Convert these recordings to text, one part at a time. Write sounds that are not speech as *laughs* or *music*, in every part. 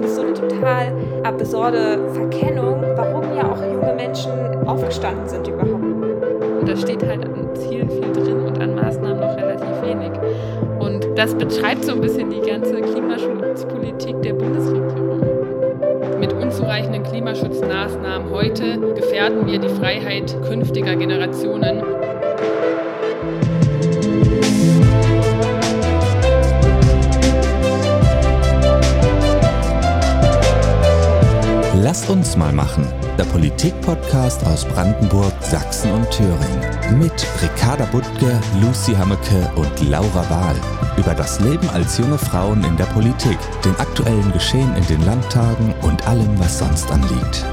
Das ist so eine total absurde Verkennung, warum ja auch junge Menschen aufgestanden sind überhaupt. Und da steht halt an Zielen viel drin und an Maßnahmen noch relativ wenig. Und das beschreibt so ein bisschen die ganze Klimaschutzpolitik der Bundesregierung. Mit unzureichenden Klimaschutzmaßnahmen heute gefährden wir die Freiheit künftiger Generationen. Lasst uns mal machen. Der Politik-Podcast aus Brandenburg, Sachsen und Thüringen. Mit Ricarda Buttke, Lucy Hammeke und Laura Wahl. Über das Leben als junge Frauen in der Politik, den aktuellen Geschehen in den Landtagen und allem, was sonst anliegt.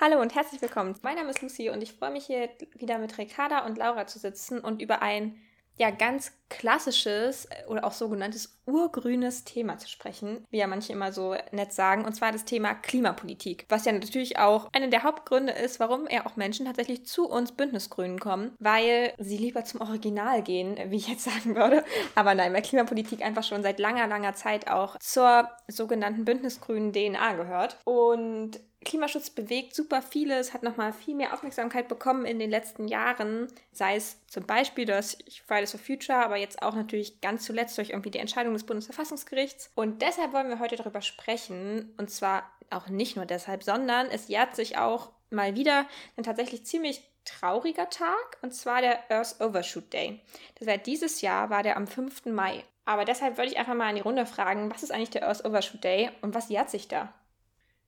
Hallo und herzlich willkommen. Mein Name ist Lucy und ich freue mich hier wieder mit Ricarda und Laura zu sitzen und über ein ja ganz klassisches äh, oder auch sogenanntes urgrünes Thema zu sprechen, wie ja manche immer so nett sagen, und zwar das Thema Klimapolitik, was ja natürlich auch einer der Hauptgründe ist, warum ja auch Menschen tatsächlich zu uns Bündnisgrünen kommen, weil sie lieber zum Original gehen, *laughs* wie ich jetzt sagen würde. Aber nein, weil Klimapolitik einfach schon seit langer, langer Zeit auch zur sogenannten Bündnisgrünen DNA gehört. Und Klimaschutz bewegt super vieles, hat nochmal viel mehr Aufmerksamkeit bekommen in den letzten Jahren, sei es zum Beispiel durch Fridays for Future, aber jetzt auch natürlich ganz zuletzt durch irgendwie die Entscheidung des Bundesverfassungsgerichts. Und deshalb wollen wir heute darüber sprechen, und zwar auch nicht nur deshalb, sondern es jährt sich auch mal wieder ein tatsächlich ziemlich trauriger Tag, und zwar der Earth Overshoot Day. Das heißt, dieses Jahr war der am 5. Mai. Aber deshalb würde ich einfach mal in die Runde fragen, was ist eigentlich der Earth Overshoot Day und was jährt sich da?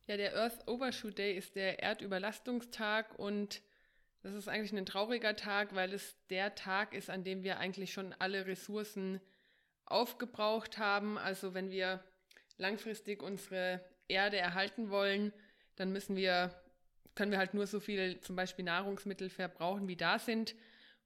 Ja, der Earth Overshoot Day ist der Erdüberlastungstag und das ist eigentlich ein trauriger Tag, weil es der Tag ist, an dem wir eigentlich schon alle Ressourcen aufgebraucht haben. Also wenn wir langfristig unsere Erde erhalten wollen, dann müssen wir, können wir halt nur so viel zum Beispiel Nahrungsmittel verbrauchen, wie da sind.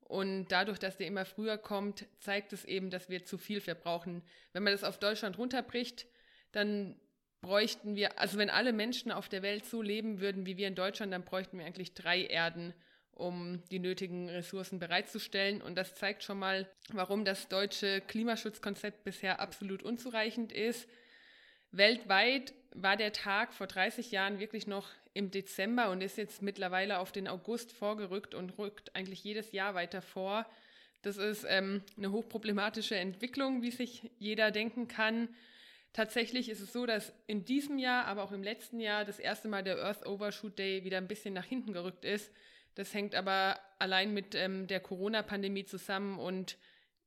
Und dadurch, dass der immer früher kommt, zeigt es eben, dass wir zu viel verbrauchen. Wenn man das auf Deutschland runterbricht, dann bräuchten wir, also wenn alle Menschen auf der Welt so leben würden wie wir in Deutschland, dann bräuchten wir eigentlich drei Erden, um die nötigen Ressourcen bereitzustellen. Und das zeigt schon mal, warum das deutsche Klimaschutzkonzept bisher absolut unzureichend ist. Weltweit war der Tag vor 30 Jahren wirklich noch im Dezember und ist jetzt mittlerweile auf den August vorgerückt und rückt eigentlich jedes Jahr weiter vor. Das ist ähm, eine hochproblematische Entwicklung, wie sich jeder denken kann. Tatsächlich ist es so, dass in diesem Jahr, aber auch im letzten Jahr das erste Mal der Earth Overshoot Day wieder ein bisschen nach hinten gerückt ist. Das hängt aber allein mit ähm, der Corona-Pandemie zusammen und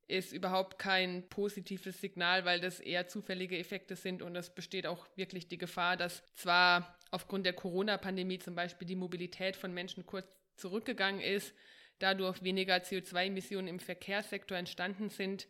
ist überhaupt kein positives Signal, weil das eher zufällige Effekte sind und es besteht auch wirklich die Gefahr, dass zwar aufgrund der Corona-Pandemie zum Beispiel die Mobilität von Menschen kurz zurückgegangen ist, dadurch weniger CO2-Emissionen im Verkehrssektor entstanden sind,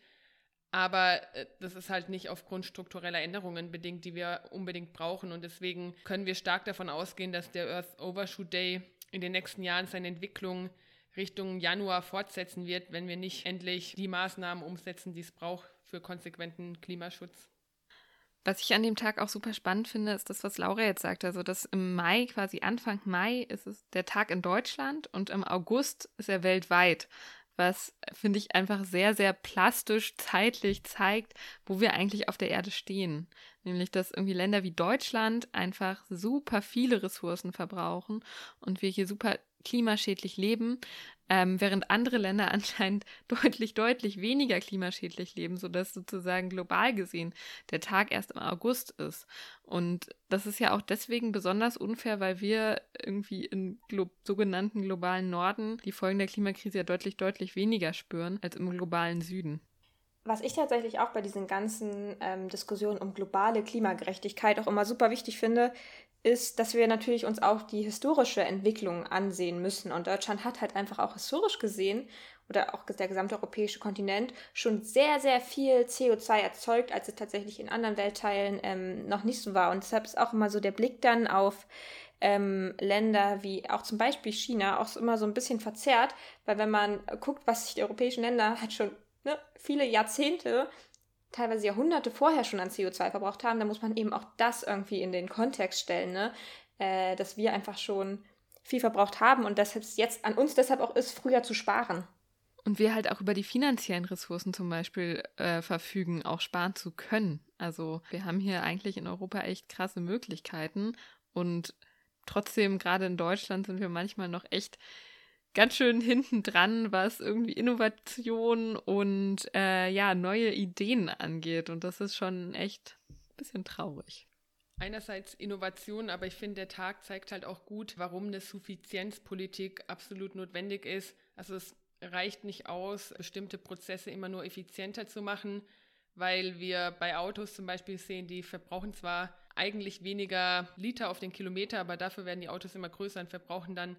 aber äh, das ist halt nicht aufgrund struktureller Änderungen bedingt, die wir unbedingt brauchen. Und deswegen können wir stark davon ausgehen, dass der Earth Overshoot Day in den nächsten Jahren seine Entwicklung Richtung Januar fortsetzen wird, wenn wir nicht endlich die Maßnahmen umsetzen, die es braucht für konsequenten Klimaschutz. Was ich an dem Tag auch super spannend finde, ist das, was Laura jetzt sagt. Also, dass im Mai, quasi Anfang Mai, ist es der Tag in Deutschland und im August ist er weltweit was finde ich einfach sehr, sehr plastisch zeitlich zeigt, wo wir eigentlich auf der Erde stehen. Nämlich, dass irgendwie Länder wie Deutschland einfach super viele Ressourcen verbrauchen und wir hier super klimaschädlich leben, ähm, während andere Länder *laughs* anscheinend deutlich, deutlich weniger klimaschädlich leben, sodass sozusagen global gesehen der Tag erst im August ist. Und das ist ja auch deswegen besonders unfair, weil wir irgendwie im glo sogenannten globalen Norden die Folgen der Klimakrise ja deutlich, deutlich weniger spüren als im globalen Süden. Was ich tatsächlich auch bei diesen ganzen ähm, Diskussionen um globale Klimagerechtigkeit auch immer super wichtig finde, ist, dass wir natürlich uns auch die historische Entwicklung ansehen müssen. Und Deutschland hat halt einfach auch historisch gesehen oder auch der gesamte europäische Kontinent schon sehr, sehr viel CO2 erzeugt, als es tatsächlich in anderen Weltteilen ähm, noch nicht so war. Und deshalb ist auch immer so der Blick dann auf ähm, Länder wie auch zum Beispiel China auch immer so ein bisschen verzerrt, weil wenn man guckt, was sich die europäischen Länder halt schon ne, viele Jahrzehnte teilweise Jahrhunderte vorher schon an CO2 verbraucht haben, dann muss man eben auch das irgendwie in den Kontext stellen, ne? Äh, dass wir einfach schon viel verbraucht haben und dass es jetzt an uns deshalb auch ist, früher zu sparen. und wir halt auch über die finanziellen Ressourcen zum Beispiel äh, verfügen, auch sparen zu können. Also wir haben hier eigentlich in Europa echt krasse Möglichkeiten und trotzdem, gerade in Deutschland, sind wir manchmal noch echt ganz schön hinten dran, was irgendwie Innovation und äh, ja, neue Ideen angeht. Und das ist schon echt ein bisschen traurig. Einerseits Innovation, aber ich finde, der Tag zeigt halt auch gut, warum eine Suffizienzpolitik absolut notwendig ist. Also es reicht nicht aus, bestimmte Prozesse immer nur effizienter zu machen, weil wir bei Autos zum Beispiel sehen, die verbrauchen zwar eigentlich weniger Liter auf den Kilometer, aber dafür werden die Autos immer größer und verbrauchen dann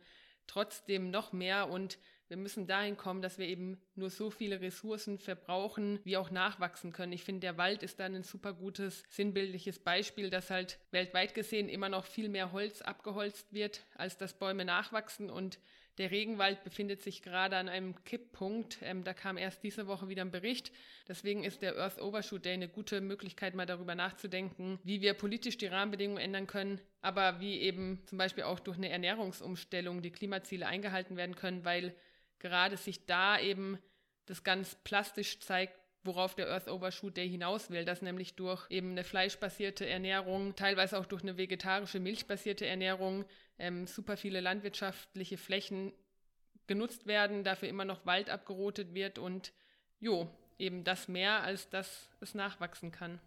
trotzdem noch mehr und wir müssen dahin kommen, dass wir eben nur so viele Ressourcen verbrauchen, wie auch nachwachsen können. Ich finde, der Wald ist dann ein super gutes, sinnbildliches Beispiel, dass halt weltweit gesehen immer noch viel mehr Holz abgeholzt wird, als dass Bäume nachwachsen und der Regenwald befindet sich gerade an einem Kipppunkt. Ähm, da kam erst diese Woche wieder ein Bericht. Deswegen ist der Earth Overshoot Day eine gute Möglichkeit, mal darüber nachzudenken, wie wir politisch die Rahmenbedingungen ändern können, aber wie eben zum Beispiel auch durch eine Ernährungsumstellung die Klimaziele eingehalten werden können, weil gerade sich da eben das ganz plastisch zeigt, worauf der Earth Overshoot Day hinaus will, dass nämlich durch eben eine fleischbasierte Ernährung, teilweise auch durch eine vegetarische, milchbasierte Ernährung, ähm, super viele landwirtschaftliche Flächen genutzt werden, dafür immer noch Wald abgerotet wird und jo, eben das mehr, als dass es nachwachsen kann.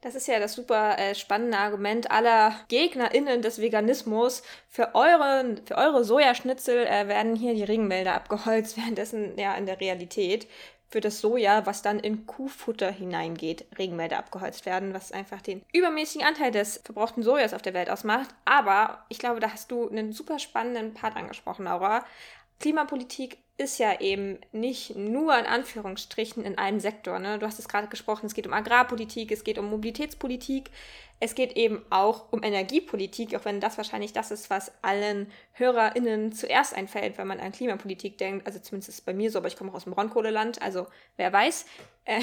Das ist ja das super äh, spannende Argument aller GegnerInnen des Veganismus. Für eure, für eure Sojaschnitzel äh, werden hier die Regenwälder abgeholzt, *laughs* währenddessen ja in der Realität für das Soja, was dann in Kuhfutter hineingeht, Regenwälder abgeholzt werden, was einfach den übermäßigen Anteil des verbrauchten Sojas auf der Welt ausmacht. Aber ich glaube, da hast du einen super spannenden Part angesprochen, Laura. Klimapolitik ist ja eben nicht nur in Anführungsstrichen in einem Sektor. Ne? Du hast es gerade gesprochen, es geht um Agrarpolitik, es geht um Mobilitätspolitik, es geht eben auch um Energiepolitik, auch wenn das wahrscheinlich das ist, was allen HörerInnen zuerst einfällt, wenn man an Klimapolitik denkt. Also zumindest ist es bei mir so, aber ich komme auch aus dem Braunkohleland, also wer weiß. Äh,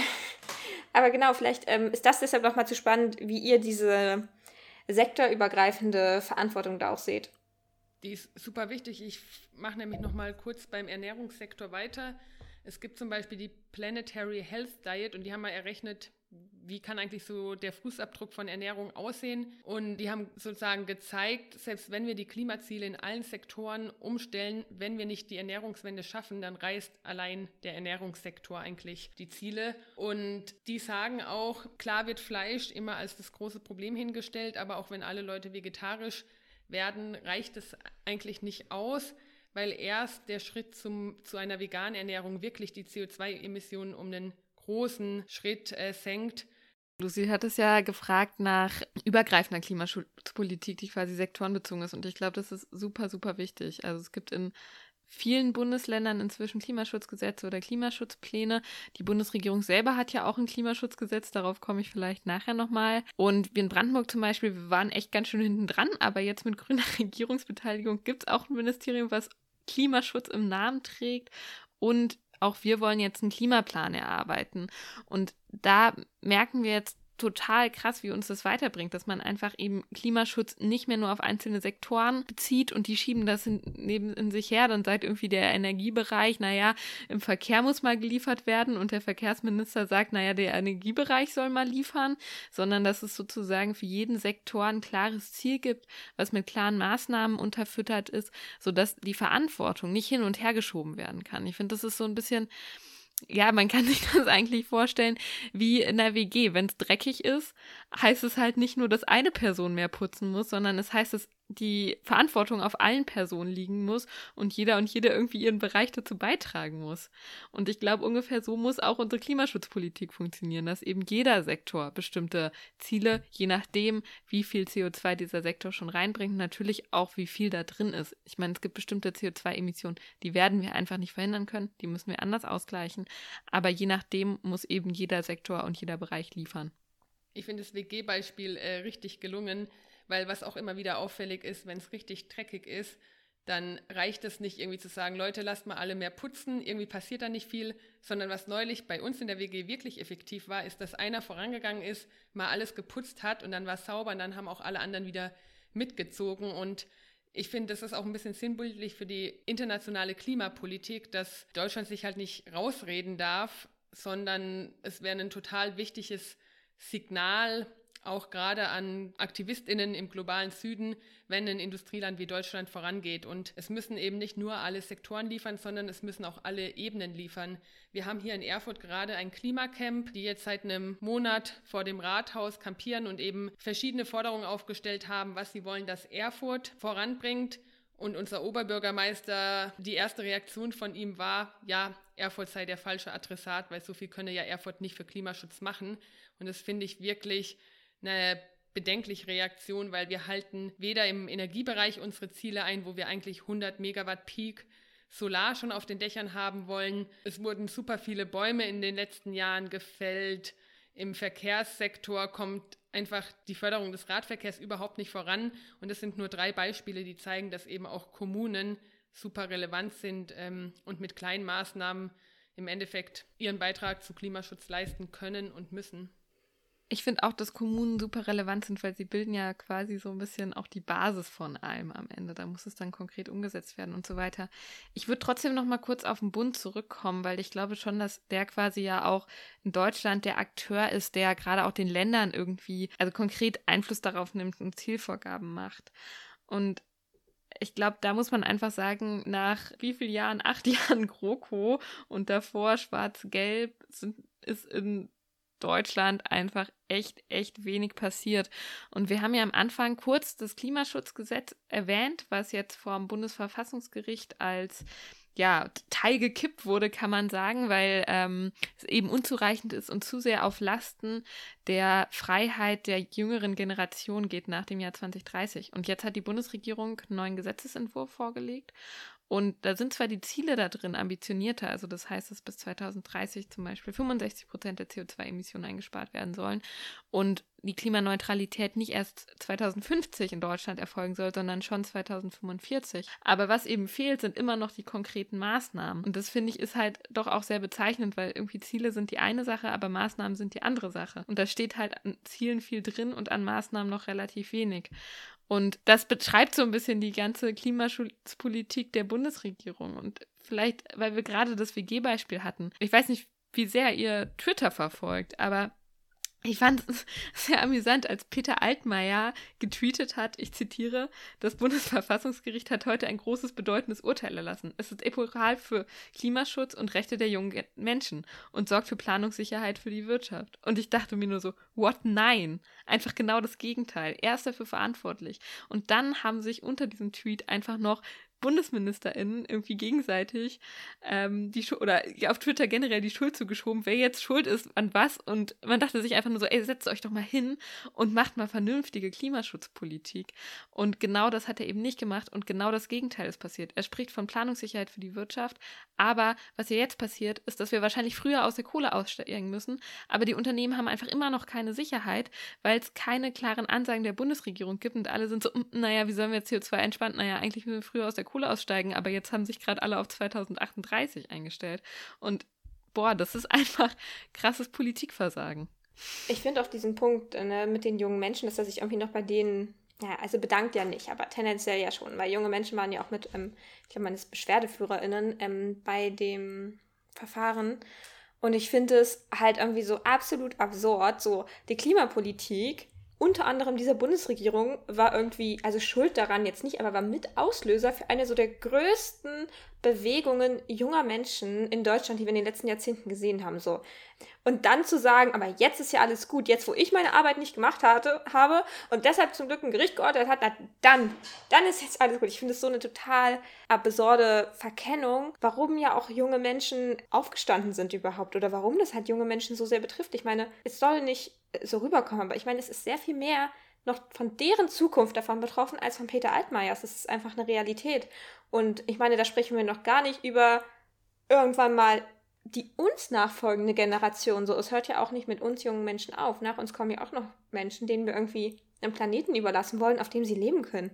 *laughs* aber genau, vielleicht ähm, ist das deshalb nochmal zu spannend, wie ihr diese sektorübergreifende Verantwortung da auch seht. Die ist super wichtig. Ich mache nämlich noch mal kurz beim Ernährungssektor weiter. Es gibt zum Beispiel die Planetary Health Diet und die haben mal errechnet, wie kann eigentlich so der Fußabdruck von Ernährung aussehen. Und die haben sozusagen gezeigt, selbst wenn wir die Klimaziele in allen Sektoren umstellen, wenn wir nicht die Ernährungswende schaffen, dann reißt allein der Ernährungssektor eigentlich die Ziele. Und die sagen auch, klar wird Fleisch immer als das große Problem hingestellt, aber auch wenn alle Leute vegetarisch werden, reicht es eigentlich nicht aus, weil erst der Schritt zum, zu einer veganen Ernährung wirklich die CO2-Emissionen um einen großen Schritt äh, senkt. Lucy hat es ja gefragt nach übergreifender Klimaschutzpolitik, die quasi sektorenbezogen ist. Und ich glaube, das ist super, super wichtig. Also es gibt in vielen Bundesländern inzwischen Klimaschutzgesetze oder Klimaschutzpläne. Die Bundesregierung selber hat ja auch ein Klimaschutzgesetz, darauf komme ich vielleicht nachher nochmal. Und wir in Brandenburg zum Beispiel, wir waren echt ganz schön hinten dran, aber jetzt mit grüner *laughs* Regierungsbeteiligung gibt es auch ein Ministerium, was Klimaschutz im Namen trägt. Und auch wir wollen jetzt einen Klimaplan erarbeiten. Und da merken wir jetzt total krass, wie uns das weiterbringt, dass man einfach eben Klimaschutz nicht mehr nur auf einzelne Sektoren bezieht und die schieben das in, neben in sich her. Dann sagt irgendwie der Energiebereich, naja, im Verkehr muss mal geliefert werden und der Verkehrsminister sagt, naja, der Energiebereich soll mal liefern, sondern dass es sozusagen für jeden Sektor ein klares Ziel gibt, was mit klaren Maßnahmen unterfüttert ist, sodass die Verantwortung nicht hin und her geschoben werden kann. Ich finde, das ist so ein bisschen ja, man kann sich *laughs* das eigentlich vorstellen wie in der WG. Wenn es dreckig ist, heißt es halt nicht nur, dass eine Person mehr putzen muss, sondern es heißt, dass die Verantwortung auf allen Personen liegen muss und jeder und jede irgendwie ihren Bereich dazu beitragen muss. Und ich glaube, ungefähr so muss auch unsere Klimaschutzpolitik funktionieren, dass eben jeder Sektor bestimmte Ziele, je nachdem, wie viel CO2 dieser Sektor schon reinbringt, natürlich auch, wie viel da drin ist. Ich meine, es gibt bestimmte CO2-Emissionen, die werden wir einfach nicht verhindern können, die müssen wir anders ausgleichen. Aber je nachdem muss eben jeder Sektor und jeder Bereich liefern. Ich finde das WG-Beispiel äh, richtig gelungen, weil was auch immer wieder auffällig ist, wenn es richtig dreckig ist, dann reicht es nicht irgendwie zu sagen, Leute, lasst mal alle mehr putzen, irgendwie passiert da nicht viel, sondern was neulich bei uns in der WG wirklich effektiv war, ist, dass einer vorangegangen ist, mal alles geputzt hat und dann war es sauber und dann haben auch alle anderen wieder mitgezogen und ich finde, das ist auch ein bisschen sinnbildlich für die internationale Klimapolitik, dass Deutschland sich halt nicht rausreden darf, sondern es wäre ein total wichtiges Signal, auch gerade an Aktivistinnen im globalen Süden, wenn ein Industrieland wie Deutschland vorangeht. Und es müssen eben nicht nur alle Sektoren liefern, sondern es müssen auch alle Ebenen liefern. Wir haben hier in Erfurt gerade ein Klimacamp, die jetzt seit einem Monat vor dem Rathaus kampieren und eben verschiedene Forderungen aufgestellt haben, was sie wollen, dass Erfurt voranbringt. Und unser Oberbürgermeister, die erste Reaktion von ihm war, ja, Erfurt sei der falsche Adressat, weil so viel könne ja Erfurt nicht für Klimaschutz machen. Und das finde ich wirklich eine bedenkliche Reaktion, weil wir halten weder im Energiebereich unsere Ziele ein, wo wir eigentlich 100 Megawatt Peak Solar schon auf den Dächern haben wollen. Es wurden super viele Bäume in den letzten Jahren gefällt. Im Verkehrssektor kommt einfach die Förderung des Radverkehrs überhaupt nicht voran. Und das sind nur drei Beispiele, die zeigen, dass eben auch Kommunen super relevant sind ähm, und mit kleinen Maßnahmen im Endeffekt ihren Beitrag zu Klimaschutz leisten können und müssen. Ich finde auch, dass Kommunen super relevant sind, weil sie bilden ja quasi so ein bisschen auch die Basis von allem am Ende. Da muss es dann konkret umgesetzt werden und so weiter. Ich würde trotzdem noch mal kurz auf den Bund zurückkommen, weil ich glaube schon, dass der quasi ja auch in Deutschland der Akteur ist, der gerade auch den Ländern irgendwie, also konkret Einfluss darauf nimmt und Zielvorgaben macht. Und ich glaube, da muss man einfach sagen, nach wie vielen Jahren, acht *laughs* Jahren GroKo und davor Schwarz-Gelb ist in Deutschland einfach echt, echt wenig passiert. Und wir haben ja am Anfang kurz das Klimaschutzgesetz erwähnt, was jetzt vom Bundesverfassungsgericht als ja, teilgekippt wurde, kann man sagen, weil ähm, es eben unzureichend ist und zu sehr auf Lasten der Freiheit der jüngeren Generation geht nach dem Jahr 2030. Und jetzt hat die Bundesregierung einen neuen Gesetzesentwurf vorgelegt und da sind zwar die Ziele da drin ambitionierter, also das heißt, dass bis 2030 zum Beispiel 65 Prozent der CO2-Emissionen eingespart werden sollen und die Klimaneutralität nicht erst 2050 in Deutschland erfolgen soll, sondern schon 2045. Aber was eben fehlt, sind immer noch die konkreten Maßnahmen. Und das finde ich ist halt doch auch sehr bezeichnend, weil irgendwie Ziele sind die eine Sache, aber Maßnahmen sind die andere Sache. Und da steht halt an Zielen viel drin und an Maßnahmen noch relativ wenig. Und das beschreibt so ein bisschen die ganze Klimaschutzpolitik der Bundesregierung. Und vielleicht, weil wir gerade das WG-Beispiel hatten. Ich weiß nicht, wie sehr ihr Twitter verfolgt, aber ich fand es *laughs* sehr amüsant, als Peter Altmaier getweetet hat, ich zitiere, das Bundesverfassungsgericht hat heute ein großes, bedeutendes Urteil erlassen. Es ist epochal für Klimaschutz und Rechte der jungen Menschen und sorgt für Planungssicherheit für die Wirtschaft. Und ich dachte mir nur so, what nein? Einfach genau das Gegenteil. Er ist dafür verantwortlich. Und dann haben sich unter diesem Tweet einfach noch BundesministerInnen irgendwie gegenseitig ähm, die Schu oder auf Twitter generell die Schuld zugeschoben, wer jetzt schuld ist an was. Und man dachte sich einfach nur so, ey, setzt euch doch mal hin und macht mal vernünftige Klimaschutzpolitik. Und genau das hat er eben nicht gemacht und genau das Gegenteil ist passiert. Er spricht von Planungssicherheit für die Wirtschaft, aber was hier jetzt passiert, ist, dass wir wahrscheinlich früher aus der Kohle aussteigen müssen, aber die Unternehmen haben einfach immer noch keine Sicherheit, weil es keine klaren Ansagen der Bundesregierung gibt und alle sind so, hm, naja, wie sollen wir jetzt CO2 entspannen? Naja, eigentlich müssen wir früher aus der Kohle aussteigen, aber jetzt haben sich gerade alle auf 2038 eingestellt. Und boah, das ist *laughs* einfach krasses Politikversagen. Ich finde auf diesen Punkt ne, mit den jungen Menschen, dass er sich irgendwie noch bei denen, ja, also bedankt ja nicht, aber tendenziell ja schon, weil junge Menschen waren ja auch mit, ähm, ich glaube, meines BeschwerdeführerInnen ähm, bei dem Verfahren. Und ich finde es halt irgendwie so absolut absurd, so die Klimapolitik unter anderem dieser Bundesregierung war irgendwie, also schuld daran jetzt nicht, aber war mit Auslöser für eine so der größten Bewegungen junger Menschen in Deutschland, die wir in den letzten Jahrzehnten gesehen haben. So. Und dann zu sagen, aber jetzt ist ja alles gut, jetzt wo ich meine Arbeit nicht gemacht hatte, habe und deshalb zum Glück ein Gericht geordnet hat, na, dann, dann ist jetzt alles gut. Ich finde es so eine total absurde Verkennung, warum ja auch junge Menschen aufgestanden sind überhaupt oder warum das halt junge Menschen so sehr betrifft. Ich meine, es soll nicht so rüberkommen, aber ich meine, es ist sehr viel mehr noch von deren Zukunft davon betroffen als von Peter Altmaiers. Das ist einfach eine Realität. Und ich meine, da sprechen wir noch gar nicht über irgendwann mal die uns nachfolgende Generation. So, es hört ja auch nicht mit uns jungen Menschen auf. Nach uns kommen ja auch noch Menschen, denen wir irgendwie einen Planeten überlassen wollen, auf dem sie leben können.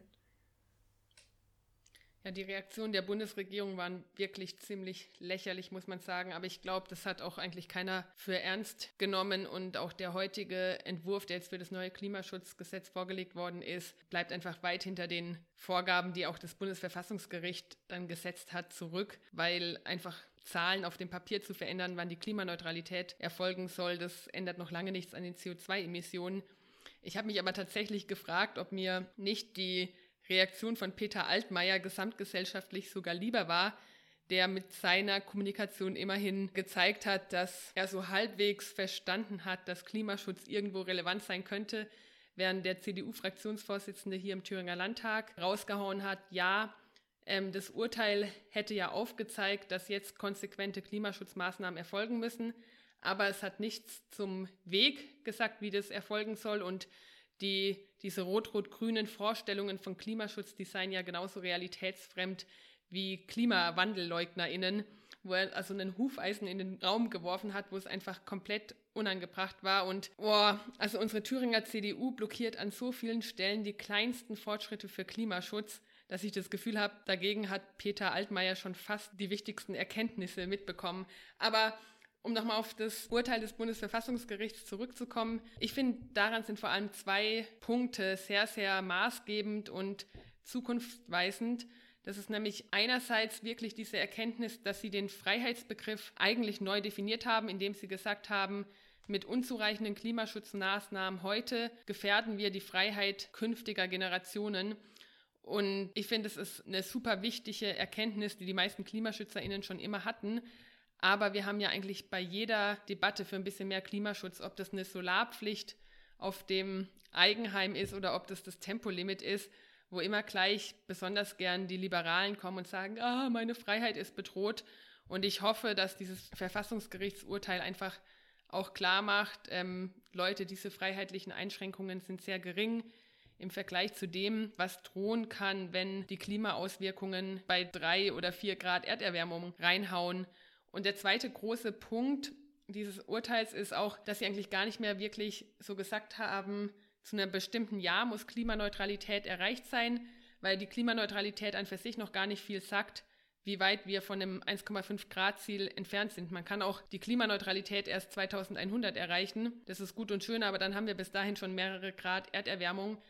Ja, die Reaktionen der Bundesregierung waren wirklich ziemlich lächerlich, muss man sagen. Aber ich glaube, das hat auch eigentlich keiner für ernst genommen. Und auch der heutige Entwurf, der jetzt für das neue Klimaschutzgesetz vorgelegt worden ist, bleibt einfach weit hinter den Vorgaben, die auch das Bundesverfassungsgericht dann gesetzt hat, zurück, weil einfach Zahlen auf dem Papier zu verändern, wann die Klimaneutralität erfolgen soll, das ändert noch lange nichts an den CO2-Emissionen. Ich habe mich aber tatsächlich gefragt, ob mir nicht die Reaktion von Peter Altmaier gesamtgesellschaftlich sogar lieber war, der mit seiner Kommunikation immerhin gezeigt hat, dass er so halbwegs verstanden hat, dass Klimaschutz irgendwo relevant sein könnte, während der CDU-Fraktionsvorsitzende hier im Thüringer Landtag rausgehauen hat, ja, ähm, das Urteil hätte ja aufgezeigt, dass jetzt konsequente Klimaschutzmaßnahmen erfolgen müssen, aber es hat nichts zum Weg gesagt, wie das erfolgen soll und die, diese rot-rot-grünen Vorstellungen von Klimaschutz, die seien ja genauso realitätsfremd wie KlimawandelleugnerInnen, wo er also einen Hufeisen in den Raum geworfen hat, wo es einfach komplett unangebracht war. Und boah, also unsere Thüringer CDU blockiert an so vielen Stellen die kleinsten Fortschritte für Klimaschutz, dass ich das Gefühl habe, dagegen hat Peter Altmaier schon fast die wichtigsten Erkenntnisse mitbekommen. Aber um nochmal auf das Urteil des Bundesverfassungsgerichts zurückzukommen, ich finde, daran sind vor allem zwei Punkte sehr, sehr maßgebend und zukunftsweisend. Das ist nämlich einerseits wirklich diese Erkenntnis, dass sie den Freiheitsbegriff eigentlich neu definiert haben, indem sie gesagt haben, mit unzureichenden Klimaschutzmaßnahmen heute gefährden wir die Freiheit künftiger Generationen. Und ich finde, es ist eine super wichtige Erkenntnis, die die meisten KlimaschützerInnen schon immer hatten, aber wir haben ja eigentlich bei jeder Debatte für ein bisschen mehr Klimaschutz, ob das eine Solarpflicht auf dem Eigenheim ist oder ob das das Tempolimit ist, wo immer gleich besonders gern die Liberalen kommen und sagen, ah, meine Freiheit ist bedroht. Und ich hoffe, dass dieses Verfassungsgerichtsurteil einfach auch klar macht, ähm, Leute, diese freiheitlichen Einschränkungen sind sehr gering im Vergleich zu dem, was drohen kann, wenn die Klimaauswirkungen bei drei oder vier Grad Erderwärmung reinhauen. Und der zweite große Punkt dieses Urteils ist auch, dass sie eigentlich gar nicht mehr wirklich so gesagt haben, zu einem bestimmten Jahr muss Klimaneutralität erreicht sein, weil die Klimaneutralität an für sich noch gar nicht viel sagt, wie weit wir von einem 1,5 Grad Ziel entfernt sind. Man kann auch die Klimaneutralität erst 2100 erreichen. Das ist gut und schön, aber dann haben wir bis dahin schon mehrere Grad Erderwärmung.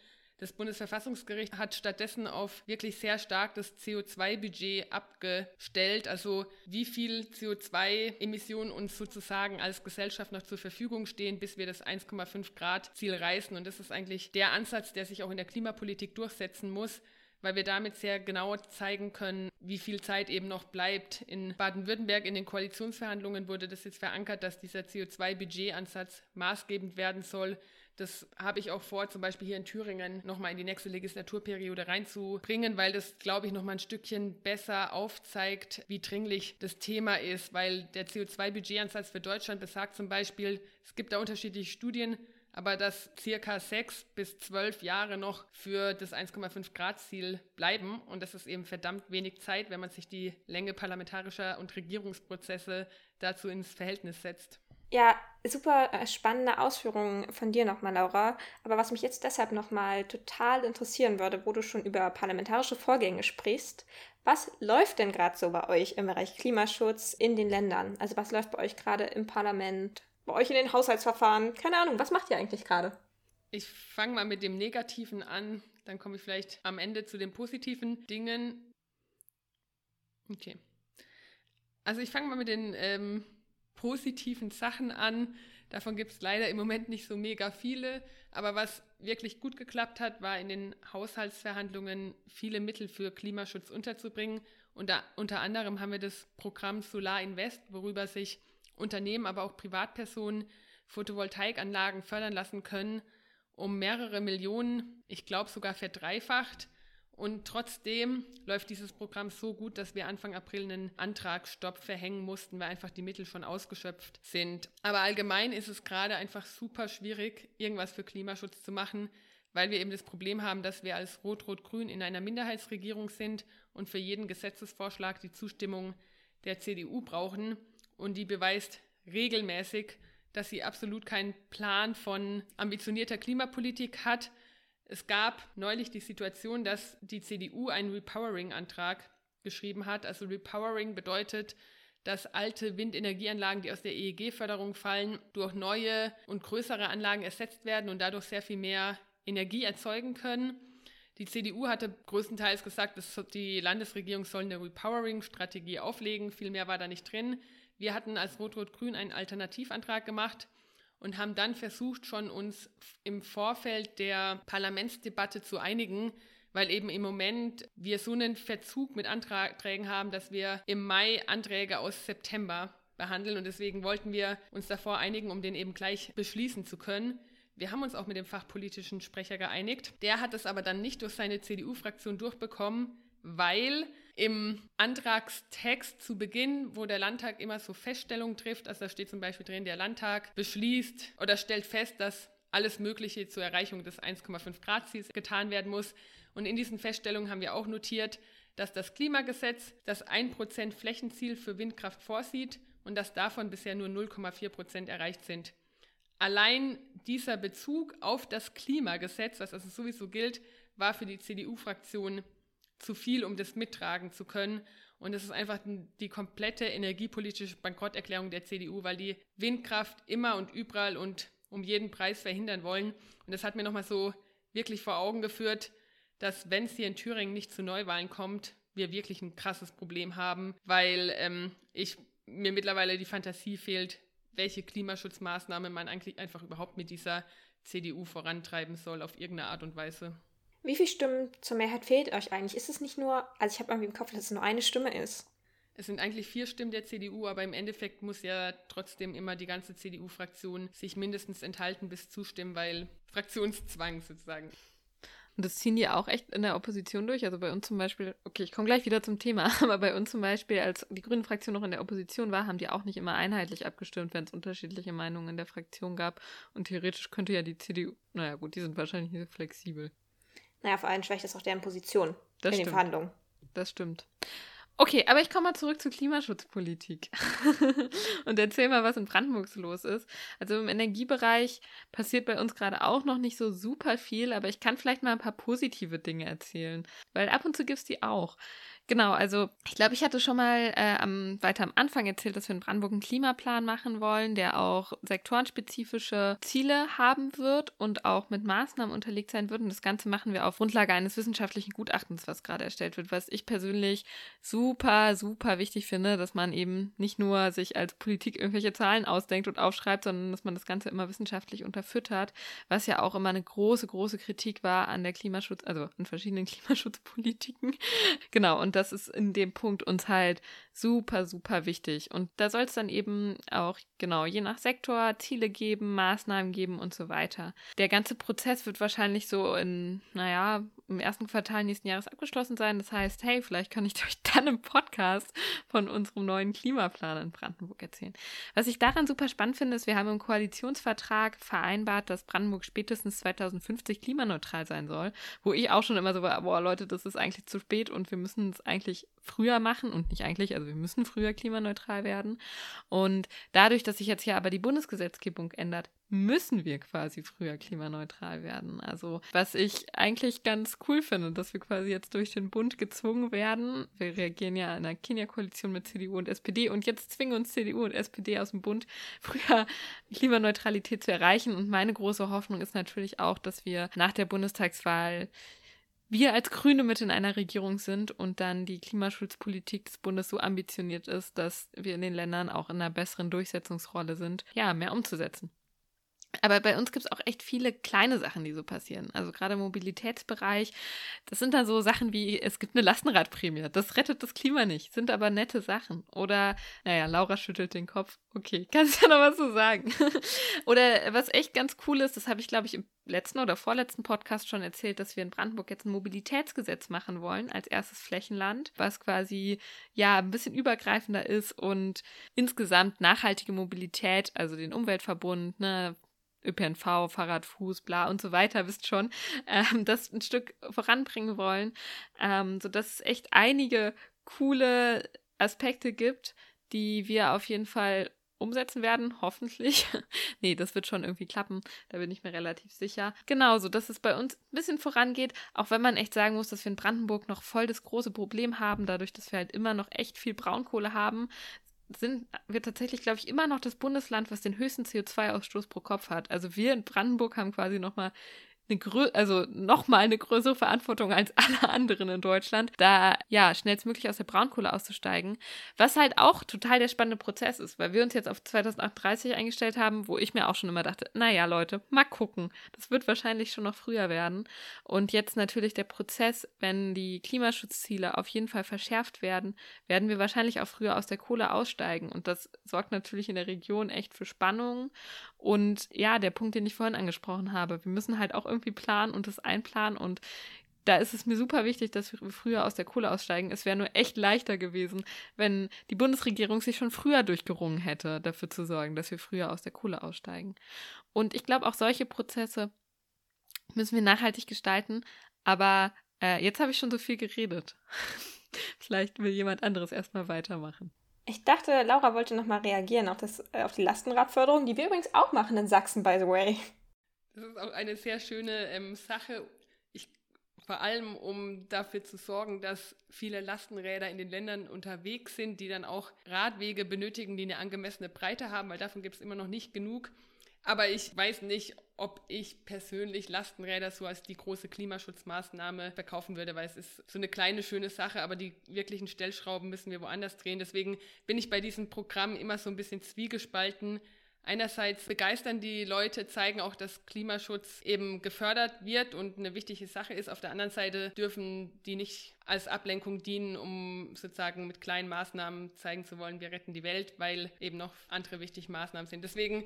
Das Bundesverfassungsgericht hat stattdessen auf wirklich sehr stark das CO2-Budget abgestellt, also wie viel CO2-Emissionen uns sozusagen als Gesellschaft noch zur Verfügung stehen, bis wir das 1,5 Grad Ziel reißen. Und das ist eigentlich der Ansatz, der sich auch in der Klimapolitik durchsetzen muss weil wir damit sehr genau zeigen können, wie viel Zeit eben noch bleibt. In Baden-Württemberg in den Koalitionsverhandlungen wurde das jetzt verankert, dass dieser CO2-Budgetansatz maßgebend werden soll. Das habe ich auch vor, zum Beispiel hier in Thüringen nochmal in die nächste Legislaturperiode reinzubringen, weil das, glaube ich, nochmal ein Stückchen besser aufzeigt, wie dringlich das Thema ist, weil der CO2-Budgetansatz für Deutschland besagt zum Beispiel, es gibt da unterschiedliche Studien, aber dass circa sechs bis zwölf Jahre noch für das 1,5 Grad Ziel bleiben. Und das ist eben verdammt wenig Zeit, wenn man sich die Länge parlamentarischer und Regierungsprozesse dazu ins Verhältnis setzt. Ja, super äh, spannende Ausführungen von dir nochmal, Laura. Aber was mich jetzt deshalb nochmal total interessieren würde, wo du schon über parlamentarische Vorgänge sprichst, was läuft denn gerade so bei euch im Bereich Klimaschutz in den Ländern? Also was läuft bei euch gerade im Parlament, bei euch in den Haushaltsverfahren? Keine Ahnung, was macht ihr eigentlich gerade? Ich fange mal mit dem Negativen an, dann komme ich vielleicht am Ende zu den positiven Dingen. Okay. Also ich fange mal mit den ähm, positiven Sachen an. Davon gibt es leider im Moment nicht so mega viele. Aber was wirklich gut geklappt hat, war in den Haushaltsverhandlungen viele Mittel für Klimaschutz unterzubringen. Und da, unter anderem haben wir das Programm Solar Invest, worüber sich Unternehmen, aber auch Privatpersonen Photovoltaikanlagen fördern lassen können, um mehrere Millionen, ich glaube sogar verdreifacht und trotzdem läuft dieses Programm so gut, dass wir Anfang April einen Antragsstopp verhängen mussten, weil einfach die Mittel schon ausgeschöpft sind. Aber allgemein ist es gerade einfach super schwierig, irgendwas für Klimaschutz zu machen, weil wir eben das Problem haben, dass wir als Rot-Rot-Grün in einer Minderheitsregierung sind und für jeden Gesetzesvorschlag die Zustimmung der CDU brauchen. Und die beweist regelmäßig, dass sie absolut keinen Plan von ambitionierter Klimapolitik hat Es gab neulich die Situation, dass die CDU einen Repowering-Antrag geschrieben hat. Also Repowering bedeutet, dass alte Windenergieanlagen, die aus der EEG-Förderung fallen, durch neue und größere Anlagen ersetzt werden und dadurch sehr viel mehr Energie erzeugen können. Die CDU hatte größtenteils gesagt, dass die Landesregierung soll eine Repowering-Strategie auflegen. Viel mehr war da nicht drin. Wir hatten als Rot-Rot-Grün einen Alternativantrag gemacht und haben dann versucht, schon uns im Vorfeld der Parlamentsdebatte zu einigen, weil eben im Moment wir so einen Verzug mit Anträgen haben, dass wir im Mai Anträge aus September behandeln und deswegen wollten wir uns davor einigen, um den eben gleich beschließen zu können. Wir haben uns auch mit dem fachpolitischen Sprecher geeinigt. Der hat es aber dann nicht durch seine CDU-Fraktion durchbekommen, weil im Antragstext zu Beginn, wo der Landtag immer so Feststellungen trifft, also da steht zum Beispiel drin, der Landtag beschließt oder stellt fest, dass alles Mögliche zur Erreichung des 1,5 Grad Ziels getan werden muss. Und in diesen Feststellungen haben wir auch notiert, dass das Klimagesetz das 1% Flächenziel für Windkraft vorsieht und dass davon bisher nur 0,4% erreicht sind. Allein dieser Bezug auf das Klimagesetz, was also sowieso gilt, war für die CDU-Fraktion zu viel, um das mittragen zu können. Und es ist einfach die komplette energiepolitische Bankrotterklärung der CDU, weil die Windkraft immer und überall und um jeden Preis verhindern wollen. Und das hat mir nochmal so wirklich vor Augen geführt, dass wenn es hier in Thüringen nicht zu Neuwahlen kommt, wir wirklich ein krasses Problem haben, weil ähm, ich, mir mittlerweile die Fantasie fehlt, welche Klimaschutzmaßnahme man eigentlich einfach überhaupt mit dieser CDU vorantreiben soll auf irgendeine Art und Weise. Wie viel Stimmen zur Mehrheit fehlt euch eigentlich? Ist es nicht nur, also ich habe irgendwie im Kopf, dass es nur eine Stimme ist. Es sind eigentlich vier Stimmen der CDU, aber im Endeffekt muss ja trotzdem immer die ganze CDU-Fraktion sich mindestens enthalten bis zustimmen, weil Fraktionszwang sozusagen. Und das ziehen die auch echt in der Opposition durch. Also bei uns zum Beispiel, okay, ich komme gleich wieder zum Thema, *laughs* aber bei uns zum Beispiel, als die Grünen Fraktion noch in der Opposition war, haben die auch nicht immer einheitlich abgestimmt, wenn es unterschiedliche Meinungen in der Fraktion gab. Und theoretisch könnte ja die CDU, naja gut, die sind wahrscheinlich nicht so flexibel. Naja, vor allem schwächt das auch deren Position das in stimmt. den Verhandlungen. Das stimmt. Okay, aber ich komme mal zurück zur Klimaschutzpolitik *laughs* und erzähl mal, was in Brandenburg so los ist. Also im Energiebereich passiert bei uns gerade auch noch nicht so super viel, aber ich kann vielleicht mal ein paar positive Dinge erzählen, weil ab und zu gibt es die auch. Genau, also ich glaube, ich hatte schon mal äh, am, weiter am Anfang erzählt, dass wir in Brandenburg einen Klimaplan machen wollen, der auch sektorenspezifische Ziele haben wird und auch mit Maßnahmen unterlegt sein wird. Und das Ganze machen wir auf Grundlage eines wissenschaftlichen Gutachtens, was gerade erstellt wird, was ich persönlich super, super wichtig finde, dass man eben nicht nur sich als Politik irgendwelche Zahlen ausdenkt und aufschreibt, sondern dass man das Ganze immer wissenschaftlich unterfüttert, was ja auch immer eine große, große Kritik war an der Klimaschutz, also an verschiedenen *laughs* Klimaschutzpolitiken. genau, und das ist in dem Punkt uns halt super, super wichtig. Und da soll es dann eben auch, genau, je nach Sektor Ziele geben, Maßnahmen geben und so weiter. Der ganze Prozess wird wahrscheinlich so in, naja, im ersten Quartal nächsten Jahres abgeschlossen sein. Das heißt, hey, vielleicht kann ich *laughs* euch dann im Podcast von unserem neuen Klimaplan in Brandenburg erzählen. Was ich daran super spannend finde, ist, wir haben im Koalitionsvertrag vereinbart, dass Brandenburg spätestens 2050 klimaneutral sein soll, wo ich auch schon immer so war, boah, Leute, das ist eigentlich zu spät und wir müssen es eigentlich früher machen und nicht eigentlich, also wir müssen früher klimaneutral werden. Und dadurch, dass sich jetzt hier aber die Bundesgesetzgebung ändert, müssen wir quasi früher klimaneutral werden. Also was ich eigentlich ganz cool finde, dass wir quasi jetzt durch den Bund gezwungen werden. Wir reagieren ja in einer Kenia-Koalition mit CDU und SPD und jetzt zwingen uns CDU und SPD aus dem Bund früher Klimaneutralität zu erreichen. Und meine große Hoffnung ist natürlich auch, dass wir nach der Bundestagswahl wir als Grüne mit in einer Regierung sind und dann die Klimaschutzpolitik des Bundes so ambitioniert ist, dass wir in den Ländern auch in einer besseren Durchsetzungsrolle sind, ja, mehr umzusetzen. Aber bei uns gibt es auch echt viele kleine Sachen, die so passieren. Also gerade im Mobilitätsbereich. Das sind dann so Sachen wie, es gibt eine Lastenradprämie. Das rettet das Klima nicht, sind aber nette Sachen. Oder, naja, Laura schüttelt den Kopf. Okay, *laughs* kannst ja noch was zu sagen. *laughs* oder was echt ganz cool ist, das habe ich, glaube ich, im letzten oder vorletzten Podcast schon erzählt, dass wir in Brandenburg jetzt ein Mobilitätsgesetz machen wollen als erstes Flächenland, was quasi ja ein bisschen übergreifender ist und insgesamt nachhaltige Mobilität, also den Umweltverbund, ne, ÖPNV, Fahrrad, Fuß, bla und so weiter, wisst schon, ähm, das ein Stück voranbringen wollen, ähm, sodass es echt einige coole Aspekte gibt, die wir auf jeden Fall umsetzen werden, hoffentlich. *laughs* nee, das wird schon irgendwie klappen, da bin ich mir relativ sicher. Genauso, dass es bei uns ein bisschen vorangeht, auch wenn man echt sagen muss, dass wir in Brandenburg noch voll das große Problem haben, dadurch, dass wir halt immer noch echt viel Braunkohle haben, sind wir tatsächlich, glaube ich, immer noch das Bundesland, was den höchsten CO2-Ausstoß pro Kopf hat. Also wir in Brandenburg haben quasi nochmal eine grö also nochmal eine größere Verantwortung als alle anderen in Deutschland, da ja schnellstmöglich aus der Braunkohle auszusteigen. Was halt auch total der spannende Prozess ist, weil wir uns jetzt auf 2038 eingestellt haben, wo ich mir auch schon immer dachte, naja, Leute, mal gucken. Das wird wahrscheinlich schon noch früher werden. Und jetzt natürlich der Prozess, wenn die Klimaschutzziele auf jeden Fall verschärft werden, werden wir wahrscheinlich auch früher aus der Kohle aussteigen. Und das sorgt natürlich in der Region echt für Spannungen. Und ja, der Punkt, den ich vorhin angesprochen habe, wir müssen halt auch irgendwie planen und das einplanen und da ist es mir super wichtig, dass wir früher aus der Kohle aussteigen. Es wäre nur echt leichter gewesen, wenn die Bundesregierung sich schon früher durchgerungen hätte, dafür zu sorgen, dass wir früher aus der Kohle aussteigen. Und ich glaube, auch solche Prozesse müssen wir nachhaltig gestalten. Aber äh, jetzt habe ich schon so viel geredet. *laughs* Vielleicht will jemand anderes erstmal weitermachen. Ich dachte, Laura wollte nochmal reagieren auf, das, äh, auf die Lastenradförderung, die wir übrigens auch machen in Sachsen, by the way. Das ist auch eine sehr schöne ähm, Sache. Ich, vor allem, um dafür zu sorgen, dass viele Lastenräder in den Ländern unterwegs sind, die dann auch Radwege benötigen, die eine angemessene Breite haben, weil davon gibt es immer noch nicht genug. Aber ich weiß nicht, ob ich persönlich Lastenräder so als die große Klimaschutzmaßnahme verkaufen würde, weil es ist so eine kleine, schöne Sache, aber die wirklichen Stellschrauben müssen wir woanders drehen. Deswegen bin ich bei diesem Programm immer so ein bisschen zwiegespalten, Einerseits begeistern die Leute, zeigen auch, dass Klimaschutz eben gefördert wird und eine wichtige Sache ist. Auf der anderen Seite dürfen die nicht als Ablenkung dienen, um sozusagen mit kleinen Maßnahmen zeigen zu wollen, wir retten die Welt, weil eben noch andere wichtige Maßnahmen sind. Deswegen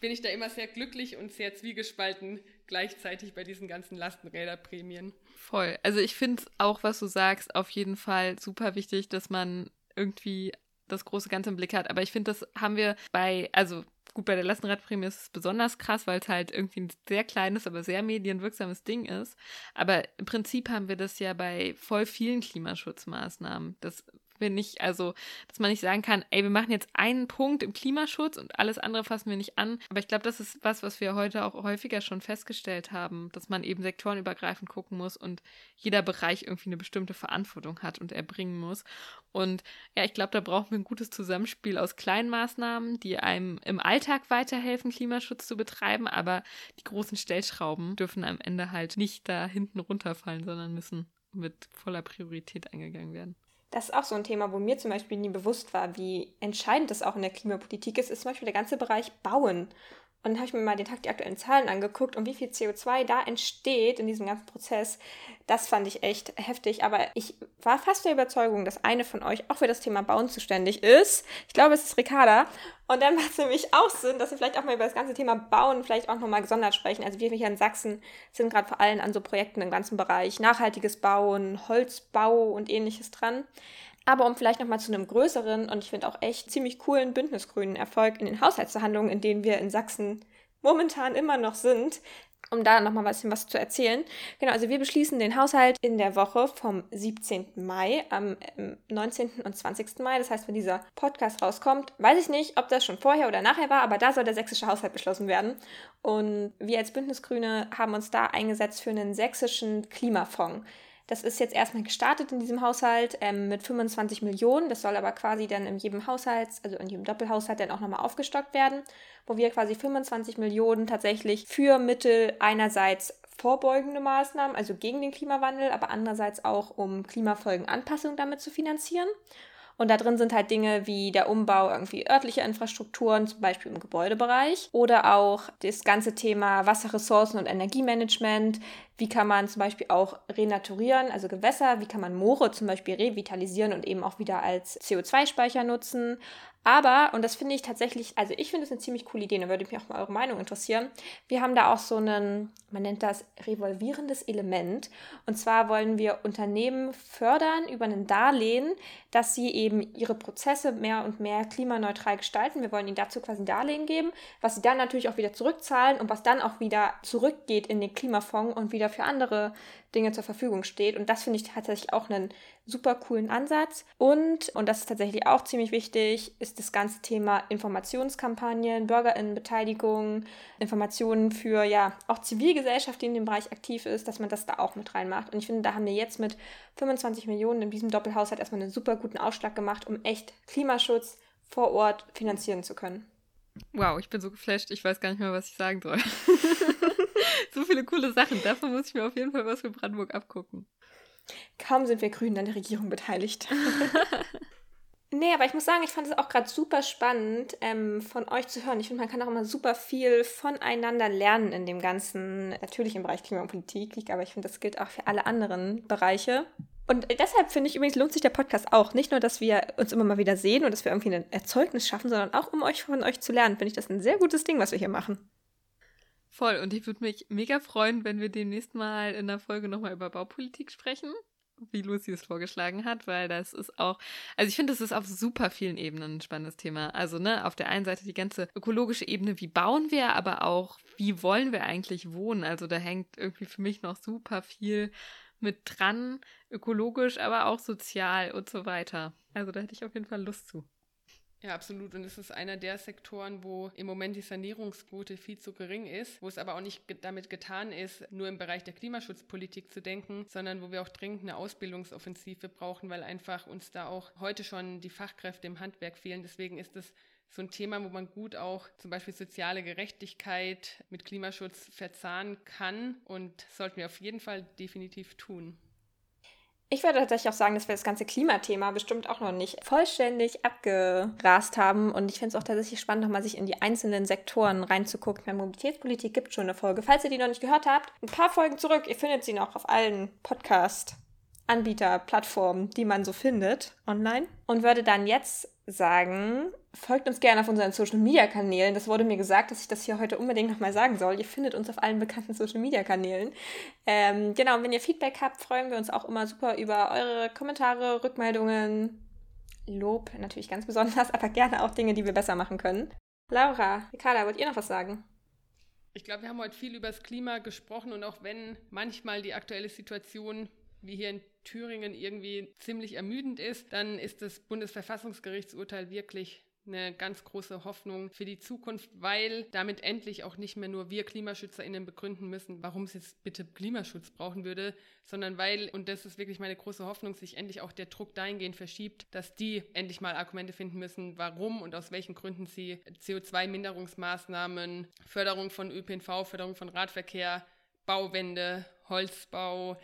bin ich da immer sehr glücklich und sehr zwiegespalten gleichzeitig bei diesen ganzen Lastenräderprämien. Voll. Also ich finde auch, was du sagst, auf jeden Fall super wichtig, dass man irgendwie das große Ganze im Blick hat. Aber ich finde, das haben wir bei, also Gut, bei der Lastenradprämie ist es besonders krass, weil es halt irgendwie ein sehr kleines, aber sehr medienwirksames Ding ist. Aber im Prinzip haben wir das ja bei voll vielen Klimaschutzmaßnahmen. Das wir nicht, also, dass man nicht sagen kann, ey, wir machen jetzt einen Punkt im Klimaschutz und alles andere fassen wir nicht an. Aber ich glaube, das ist was, was wir heute auch häufiger schon festgestellt haben, dass man eben sektorenübergreifend gucken muss und jeder Bereich irgendwie eine bestimmte Verantwortung hat und erbringen muss. Und ja, ich glaube, da brauchen wir ein gutes Zusammenspiel aus kleinen Maßnahmen, die einem im Alltag weiterhelfen, Klimaschutz zu betreiben, aber die großen Stellschrauben dürfen am Ende halt nicht da hinten runterfallen, sondern müssen mit voller Priorität eingegangen werden das ist auch so ein Thema, wo mir zum Beispiel nie bewusst war, wie entscheidend das auch in der Klimapolitik ist, ist zum Beispiel der ganze Bereich Bauen. Und dann habe ich mir mal den Tag die aktuellen Zahlen angeguckt und wie viel CO2 da entsteht in diesem ganzen Prozess. Das fand ich echt heftig. Aber ich war fast der Überzeugung, dass eine von euch auch für das Thema Bauen zuständig ist. Ich glaube, es ist Ricarda. Und dann macht es nämlich auch Sinn, dass wir vielleicht auch mal über das ganze Thema Bauen vielleicht auch nochmal gesondert sprechen. Also wir hier in Sachsen sind gerade vor allem an so Projekten im ganzen Bereich nachhaltiges Bauen, Holzbau und ähnliches dran. Aber um vielleicht nochmal zu einem größeren und ich finde auch echt ziemlich coolen bündnisgrünen Erfolg in den Haushaltsverhandlungen, in denen wir in Sachsen momentan immer noch sind, um da nochmal ein bisschen was zu erzählen. Genau, also wir beschließen den Haushalt in der Woche vom 17. Mai, am 19. Ähm, und 20. Mai. Das heißt, wenn dieser Podcast rauskommt, weiß ich nicht, ob das schon vorher oder nachher war, aber da soll der sächsische Haushalt beschlossen werden. Und wir als Bündnisgrüne haben uns da eingesetzt für einen sächsischen Klimafonds. Das ist jetzt erstmal gestartet in diesem Haushalt ähm, mit 25 Millionen. Das soll aber quasi dann in jedem Haushalt, also in jedem Doppelhaushalt dann auch nochmal aufgestockt werden, wo wir quasi 25 Millionen tatsächlich für Mittel einerseits vorbeugende Maßnahmen, also gegen den Klimawandel, aber andererseits auch um Klimafolgenanpassung damit zu finanzieren. Und da drin sind halt Dinge wie der Umbau irgendwie örtlicher Infrastrukturen, zum Beispiel im Gebäudebereich, oder auch das ganze Thema Wasserressourcen und Energiemanagement. Wie kann man zum Beispiel auch renaturieren, also Gewässer, wie kann man Moore zum Beispiel revitalisieren und eben auch wieder als CO2-Speicher nutzen. Aber, und das finde ich tatsächlich, also ich finde es eine ziemlich coole Idee, da würde mich auch mal eure Meinung interessieren. Wir haben da auch so einen, man nennt das revolvierendes Element. Und zwar wollen wir Unternehmen fördern über ein Darlehen, dass sie eben ihre Prozesse mehr und mehr klimaneutral gestalten. Wir wollen ihnen dazu quasi ein Darlehen geben, was sie dann natürlich auch wieder zurückzahlen und was dann auch wieder zurückgeht in den Klimafonds und wieder wieder für andere Dinge zur Verfügung steht. Und das finde ich tatsächlich auch einen super coolen Ansatz. Und, und das ist tatsächlich auch ziemlich wichtig, ist das ganze Thema Informationskampagnen, Bürgerinnenbeteiligung, Informationen für ja auch Zivilgesellschaft, die in dem Bereich aktiv ist, dass man das da auch mit reinmacht. Und ich finde, da haben wir jetzt mit 25 Millionen in diesem Doppelhaushalt erstmal einen super guten Ausschlag gemacht, um echt Klimaschutz vor Ort finanzieren zu können. Wow, ich bin so geflasht, ich weiß gar nicht mehr, was ich sagen soll. *laughs* *laughs* so viele coole Sachen. Davon muss ich mir auf jeden Fall was für Brandenburg abgucken. Kaum sind wir Grünen an der Regierung beteiligt. *laughs* nee, aber ich muss sagen, ich fand es auch gerade super spannend, ähm, von euch zu hören. Ich finde, man kann auch immer super viel voneinander lernen in dem Ganzen, natürlich im Bereich Klima und Politik, aber ich finde, das gilt auch für alle anderen Bereiche. Und deshalb finde ich übrigens, lohnt sich der Podcast auch. Nicht nur, dass wir uns immer mal wieder sehen und dass wir irgendwie ein Erzeugnis schaffen, sondern auch, um euch von euch zu lernen. Finde ich das ein sehr gutes Ding, was wir hier machen. Voll. Und ich würde mich mega freuen, wenn wir demnächst mal in der Folge nochmal über Baupolitik sprechen, wie Lucy es vorgeschlagen hat, weil das ist auch, also ich finde, das ist auf super vielen Ebenen ein spannendes Thema. Also, ne, auf der einen Seite die ganze ökologische Ebene, wie bauen wir, aber auch, wie wollen wir eigentlich wohnen? Also, da hängt irgendwie für mich noch super viel mit dran, ökologisch, aber auch sozial und so weiter. Also da hätte ich auf jeden Fall Lust zu. Ja, absolut. Und es ist einer der Sektoren, wo im Moment die Sanierungsquote viel zu gering ist, wo es aber auch nicht damit getan ist, nur im Bereich der Klimaschutzpolitik zu denken, sondern wo wir auch dringend eine Ausbildungsoffensive brauchen, weil einfach uns da auch heute schon die Fachkräfte im Handwerk fehlen. Deswegen ist es so ein Thema, wo man gut auch zum Beispiel soziale Gerechtigkeit mit Klimaschutz verzahnen kann und sollten wir auf jeden Fall definitiv tun. Ich würde tatsächlich auch sagen, dass wir das ganze Klimathema bestimmt auch noch nicht vollständig abgerast haben. Und ich finde es auch tatsächlich spannend, nochmal sich in die einzelnen Sektoren reinzugucken. Bei Mobilitätspolitik gibt es schon eine Folge. Falls ihr die noch nicht gehört habt, ein paar Folgen zurück. Ihr findet sie noch auf allen Podcast-Anbieter-Plattformen, die man so findet online. Und würde dann jetzt sagen, folgt uns gerne auf unseren Social Media Kanälen. Das wurde mir gesagt, dass ich das hier heute unbedingt nochmal sagen soll. Ihr findet uns auf allen bekannten Social Media Kanälen. Ähm, genau, und wenn ihr Feedback habt, freuen wir uns auch immer super über eure Kommentare, Rückmeldungen, Lob natürlich ganz besonders, *laughs* aber gerne auch Dinge, die wir besser machen können. Laura, Ricarda, wollt ihr noch was sagen? Ich glaube, wir haben heute viel über das Klima gesprochen und auch wenn manchmal die aktuelle Situation wie hier in Thüringen irgendwie ziemlich ermüdend ist, dann ist das Bundesverfassungsgerichtsurteil wirklich eine ganz große Hoffnung für die Zukunft, weil damit endlich auch nicht mehr nur wir KlimaschützerInnen begründen müssen, warum es jetzt bitte Klimaschutz brauchen würde, sondern weil, und das ist wirklich meine große Hoffnung, sich endlich auch der Druck dahingehend verschiebt, dass die endlich mal Argumente finden müssen, warum und aus welchen Gründen sie CO2-Minderungsmaßnahmen, Förderung von ÖPNV, Förderung von Radverkehr, Bauwände, Holzbau,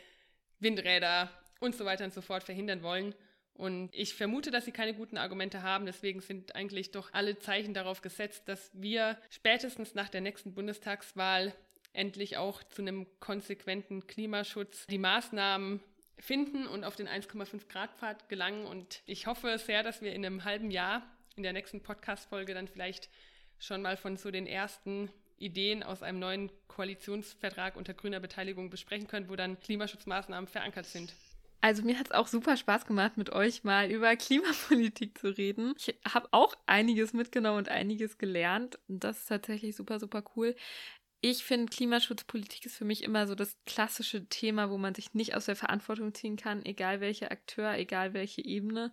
Windräder und so weiter und so fort verhindern wollen. Und ich vermute, dass sie keine guten Argumente haben. Deswegen sind eigentlich doch alle Zeichen darauf gesetzt, dass wir spätestens nach der nächsten Bundestagswahl endlich auch zu einem konsequenten Klimaschutz die Maßnahmen finden und auf den 1,5 Grad Pfad gelangen. Und ich hoffe sehr, dass wir in einem halben Jahr in der nächsten Podcast-Folge dann vielleicht schon mal von so den ersten Ideen aus einem neuen Koalitionsvertrag unter grüner Beteiligung besprechen können, wo dann Klimaschutzmaßnahmen verankert sind. Also mir hat es auch super Spaß gemacht, mit euch mal über Klimapolitik zu reden. Ich habe auch einiges mitgenommen und einiges gelernt. Und das ist tatsächlich super, super cool. Ich finde, Klimaschutzpolitik ist für mich immer so das klassische Thema, wo man sich nicht aus der Verantwortung ziehen kann, egal welcher Akteur, egal welche Ebene.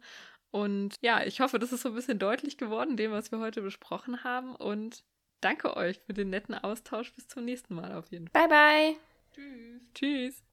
Und ja, ich hoffe, das ist so ein bisschen deutlich geworden, dem, was wir heute besprochen haben. Und danke euch für den netten Austausch. Bis zum nächsten Mal auf jeden Fall. Bye, bye. Tschüss. Tschüss.